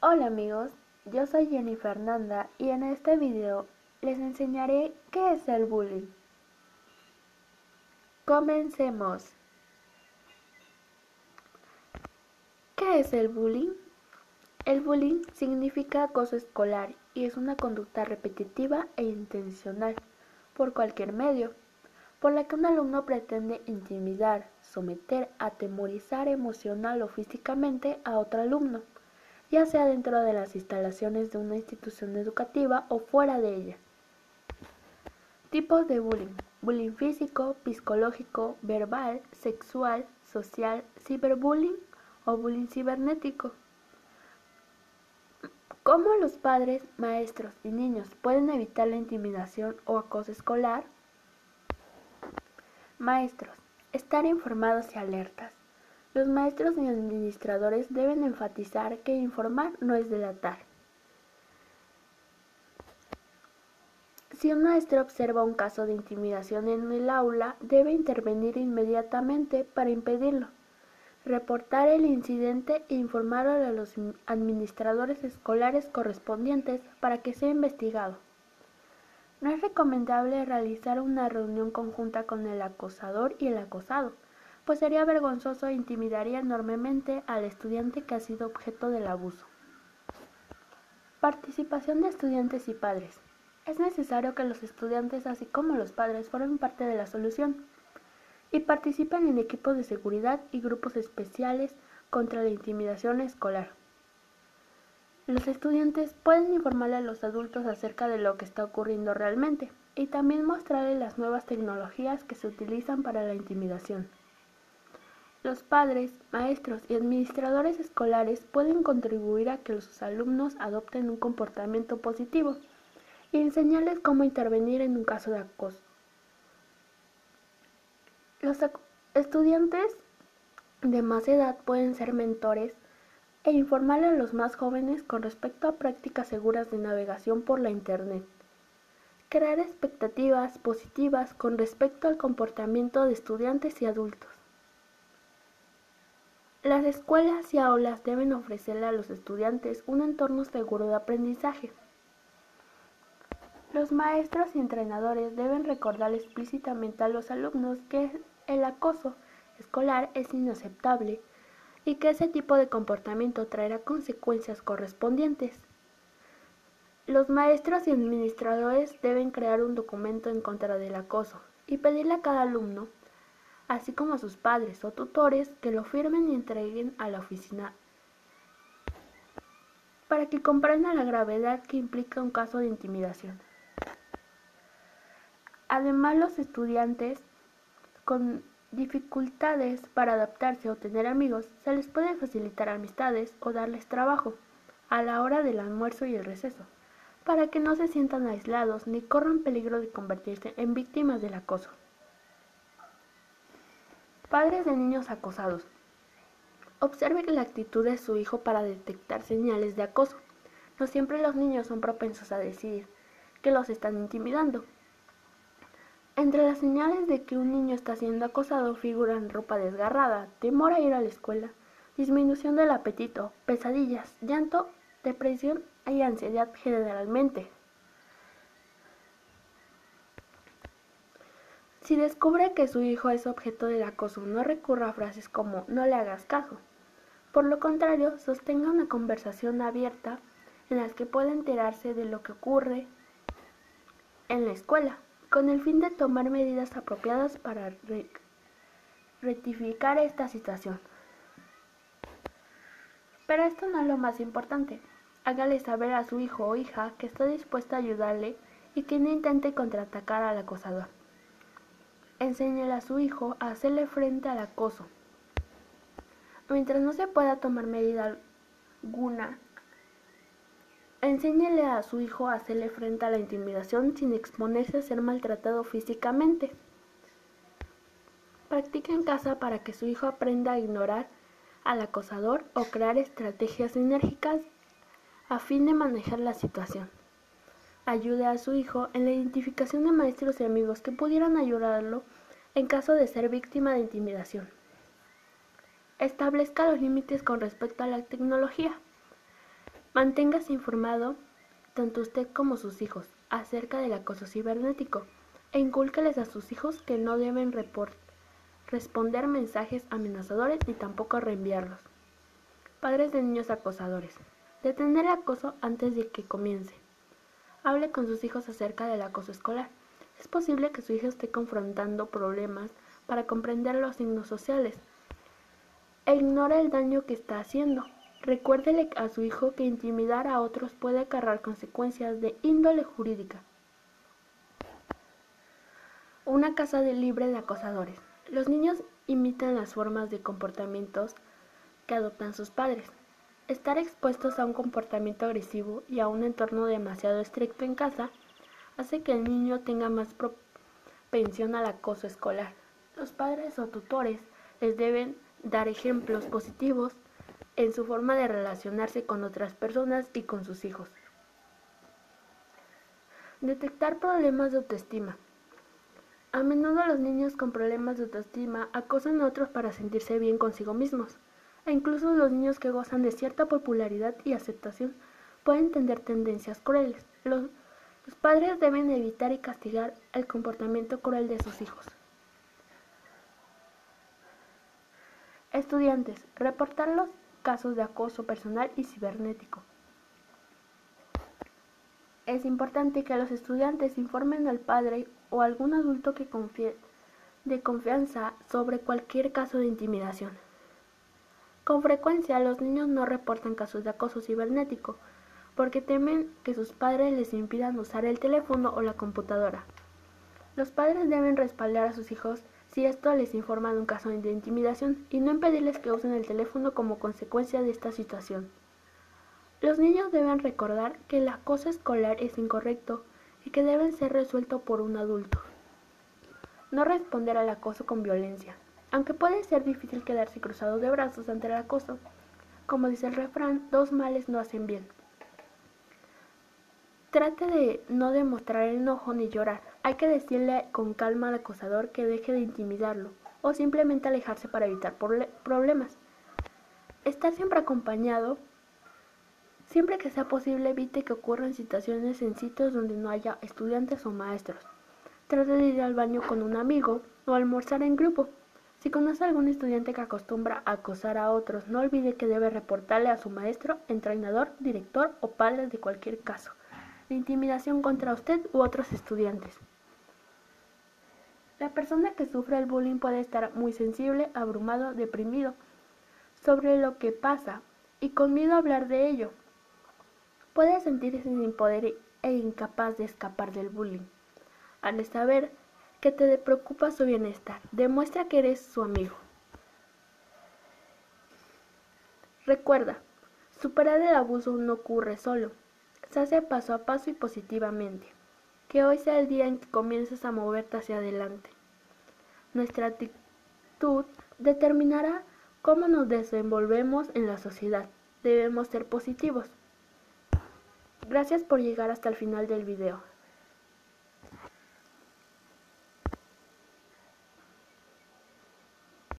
Hola amigos, yo soy Jenny Fernanda y en este video les enseñaré qué es el bullying. Comencemos. ¿Qué es el bullying? El bullying significa acoso escolar y es una conducta repetitiva e intencional por cualquier medio, por la que un alumno pretende intimidar, someter, atemorizar emocional o físicamente a otro alumno ya sea dentro de las instalaciones de una institución educativa o fuera de ella. Tipos de bullying. Bullying físico, psicológico, verbal, sexual, social, ciberbullying o bullying cibernético. ¿Cómo los padres, maestros y niños pueden evitar la intimidación o acoso escolar? Maestros, estar informados y alertas. Los maestros y administradores deben enfatizar que informar no es delatar. Si un maestro observa un caso de intimidación en el aula, debe intervenir inmediatamente para impedirlo, reportar el incidente e informar a los administradores escolares correspondientes para que sea investigado. No es recomendable realizar una reunión conjunta con el acosador y el acosado, pues sería vergonzoso e intimidaría enormemente al estudiante que ha sido objeto del abuso. Participación de estudiantes y padres. Es necesario que los estudiantes, así como los padres, formen parte de la solución y participen en equipos de seguridad y grupos especiales contra la intimidación escolar. Los estudiantes pueden informarle a los adultos acerca de lo que está ocurriendo realmente y también mostrarles las nuevas tecnologías que se utilizan para la intimidación. Los padres, maestros y administradores escolares pueden contribuir a que sus alumnos adopten un comportamiento positivo y enseñarles cómo intervenir en un caso de acoso. Los estudiantes de más edad pueden ser mentores e informar a los más jóvenes con respecto a prácticas seguras de navegación por la Internet. Crear expectativas positivas con respecto al comportamiento de estudiantes y adultos. Las escuelas y aulas deben ofrecerle a los estudiantes un entorno seguro de aprendizaje. Los maestros y entrenadores deben recordar explícitamente a los alumnos que el acoso escolar es inaceptable y que ese tipo de comportamiento traerá consecuencias correspondientes. Los maestros y administradores deben crear un documento en contra del acoso y pedirle a cada alumno así como a sus padres o tutores que lo firmen y entreguen a la oficina para que comprendan la gravedad que implica un caso de intimidación. Además, los estudiantes con dificultades para adaptarse o tener amigos, se les puede facilitar amistades o darles trabajo a la hora del almuerzo y el receso, para que no se sientan aislados ni corran peligro de convertirse en víctimas del acoso. Padres de niños acosados. Observe la actitud de su hijo para detectar señales de acoso. No siempre los niños son propensos a decir que los están intimidando. Entre las señales de que un niño está siendo acosado figuran ropa desgarrada, temor a ir a la escuela, disminución del apetito, pesadillas, llanto, depresión y ansiedad generalmente. Si descubre que su hijo es objeto del acoso, no recurra a frases como no le hagas caso. Por lo contrario, sostenga una conversación abierta en la que pueda enterarse de lo que ocurre en la escuela, con el fin de tomar medidas apropiadas para rectificar esta situación. Pero esto no es lo más importante. Hágale saber a su hijo o hija que está dispuesta a ayudarle y que no intente contraatacar al acosador. Enséñele a su hijo a hacerle frente al acoso. Mientras no se pueda tomar medida alguna, enséñele a su hijo a hacerle frente a la intimidación sin exponerse a ser maltratado físicamente. Practique en casa para que su hijo aprenda a ignorar al acosador o crear estrategias enérgicas a fin de manejar la situación ayude a su hijo en la identificación de maestros y amigos que pudieran ayudarlo en caso de ser víctima de intimidación. Establezca los límites con respecto a la tecnología. Manténgase informado, tanto usted como sus hijos, acerca del acoso cibernético e incúlqueles a sus hijos que no deben responder mensajes amenazadores ni tampoco reenviarlos. Padres de niños acosadores. Detener el acoso antes de que comience. Hable con sus hijos acerca del acoso escolar. Es posible que su hijo esté confrontando problemas para comprender los signos sociales e ignore el daño que está haciendo. Recuérdele a su hijo que intimidar a otros puede acarrear consecuencias de índole jurídica. Una casa de libre de acosadores. Los niños imitan las formas de comportamientos que adoptan sus padres. Estar expuestos a un comportamiento agresivo y a un entorno demasiado estricto en casa hace que el niño tenga más propensión al acoso escolar. Los padres o tutores les deben dar ejemplos positivos en su forma de relacionarse con otras personas y con sus hijos. Detectar problemas de autoestima. A menudo los niños con problemas de autoestima acosan a otros para sentirse bien consigo mismos, e incluso los niños que gozan de cierta popularidad y aceptación pueden tener tendencias crueles. Los, padres deben evitar y castigar el comportamiento cruel de sus hijos. Estudiantes, reportar los casos de acoso personal y cibernético. Es importante que los estudiantes informen al padre o algún adulto que de confianza sobre cualquier caso de intimidación. Con frecuencia los niños no reportan casos de acoso cibernético porque temen que sus padres les impidan usar el teléfono o la computadora. Los padres deben respaldar a sus hijos si esto les informa de un caso de intimidación y no impedirles que usen el teléfono como consecuencia de esta situación. Los niños deben recordar que el acoso escolar es incorrecto y que deben ser resuelto por un adulto. No responder al acoso con violencia. Aunque puede ser difícil quedarse cruzado de brazos ante el acoso, como dice el refrán, dos males no hacen bien. Trate de no demostrar enojo ni llorar. Hay que decirle con calma al acosador que deje de intimidarlo o simplemente alejarse para evitar problemas. Estar siempre acompañado Siempre que sea posible, evite que ocurran situaciones en sitios donde no haya estudiantes o maestros. Trate de ir al baño con un amigo o almorzar en grupo. Si conoce a algún estudiante que acostumbra a acosar a otros, no olvide que debe reportarle a su maestro, entrenador, director o padre de cualquier caso de intimidación contra usted u otros estudiantes. La persona que sufre el bullying puede estar muy sensible, abrumado, deprimido sobre lo que pasa y con miedo a hablar de ello. Puede sentirse sin poder e incapaz de escapar del bullying. Al saber que te preocupa su bienestar, demuestra que eres su amigo. Recuerda, superar el abuso no ocurre solo, se hace paso a paso y positivamente. Que hoy sea el día en que comiences a moverte hacia adelante. Nuestra actitud determinará cómo nos desenvolvemos en la sociedad. Debemos ser positivos. Gracias por llegar hasta el final del video.